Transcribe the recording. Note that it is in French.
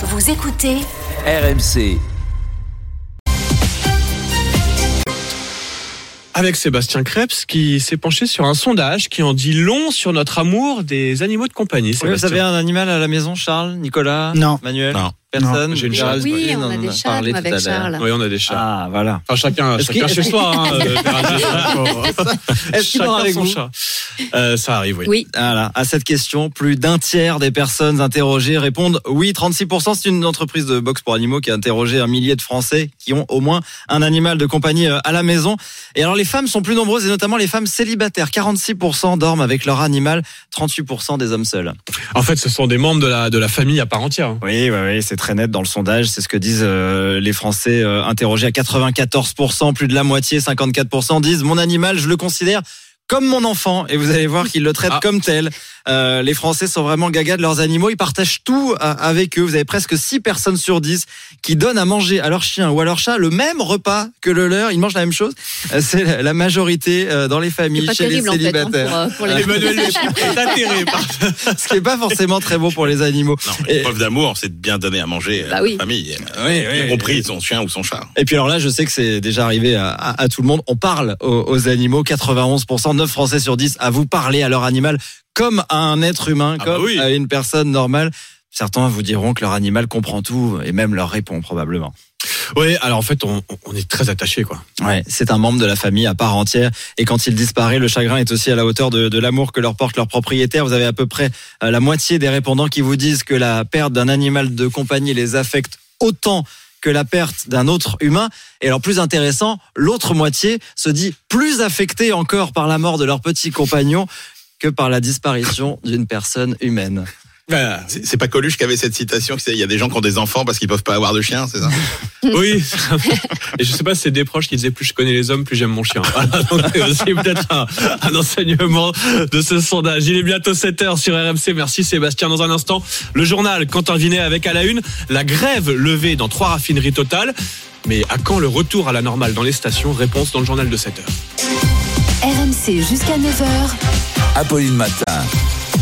Vous écoutez RMC. avec Sébastien Krebs qui s'est penché sur un sondage qui en dit long sur notre amour des animaux de compagnie. Oui, vous avez un animal à la maison, Charles, Nicolas, Non. Manuel? Non. Personne. J'ai une chatte. Oui, on a en des tout avec à l'heure. Charles. Oui, on a des chats. Ah, voilà. Enfin, chacun, chacun chez soi. Hein, euh. Est-ce qu'il avec son vous chat. Euh, ça arrive, oui. Oui. Voilà. À cette question, plus d'un tiers des personnes interrogées répondent oui. 36%, c'est une entreprise de boxe pour animaux qui a interrogé un millier de Français qui ont au moins un animal de compagnie euh, à la maison. Et alors, les femmes sont plus nombreuses et notamment les femmes célibataires. 46% dorment avec leur animal, 38% des hommes seuls. En fait, ce sont des membres de la, de la famille à part entière. hein. Oui, oui, oui, c'est très net dans le sondage. C'est ce que disent euh, les Français euh, interrogés à 94%. Plus de la moitié, 54% disent mon animal, je le considère comme mon enfant. Et vous allez voir qu'ils le traitent Ah. comme tel. Euh, les Français sont vraiment gagas de leurs animaux. Ils partagent tout euh, avec eux. Vous avez presque 6 personnes sur 10 qui donnent à manger à leur chien ou à leur chat le même repas que le leur. Ils mangent la même chose. Euh, C'est la- majorité euh, dans les familles, pas chez terrible les en fait hein, célibataires. pour, pour les Emmanuel Le Chypre est atterré par Ce qui est pas forcément très bon pour les animaux. Non, preuve d'amour, c'est de bien donner à manger à Bah la oui. famille, Oui, y compris son chien ou son chat. Et puis alors là, je sais que c'est déjà arrivé à, à- à tout le monde. On parle aux, aux animaux. 91%, 9 Français sur 10 à vous parler à leur animal comme à un être humain, Ah bah comme oui. à une personne normale. Certains vous diront que leur animal comprend tout et même leur répond probablement. Oui, alors en fait, on, on est très attachés, quoi. Ouais, c'est un membre de la famille à part entière. Et quand il disparaît, le chagrin est aussi à la hauteur de, de l'amour que leur porte leur propriétaire. Vous avez à peu près euh, la moitié des répondants qui vous disent que la perte d'un animal de compagnie les affecte autant que la perte d'un autre humain. Et alors plus intéressant, l'autre moitié se dit plus affectée encore par la mort de leur petit compagnon que par la disparition d'une personne humaine. Voilà. C'est pas Coluche qui avait cette citation qui disait il y a des gens qui ont des enfants parce qu'ils peuvent pas avoir de chien, c'est ça? Oui. Et je sais pas c'est des proches qui disaient plus je connais les hommes, plus j'aime mon chien. Voilà, donc c'est aussi peut-être un, un enseignement de ce sondage. Il est bientôt 7 heures sur RMC. Merci Sébastien. Dans un instant, le journal Quentin Vinet avec à la une la grève levée dans trois raffineries totales. Mais à quand le retour à la normale dans les stations? Réponse dans le journal de 7 heures. RMC jusqu'à 9h. Apolline Matin.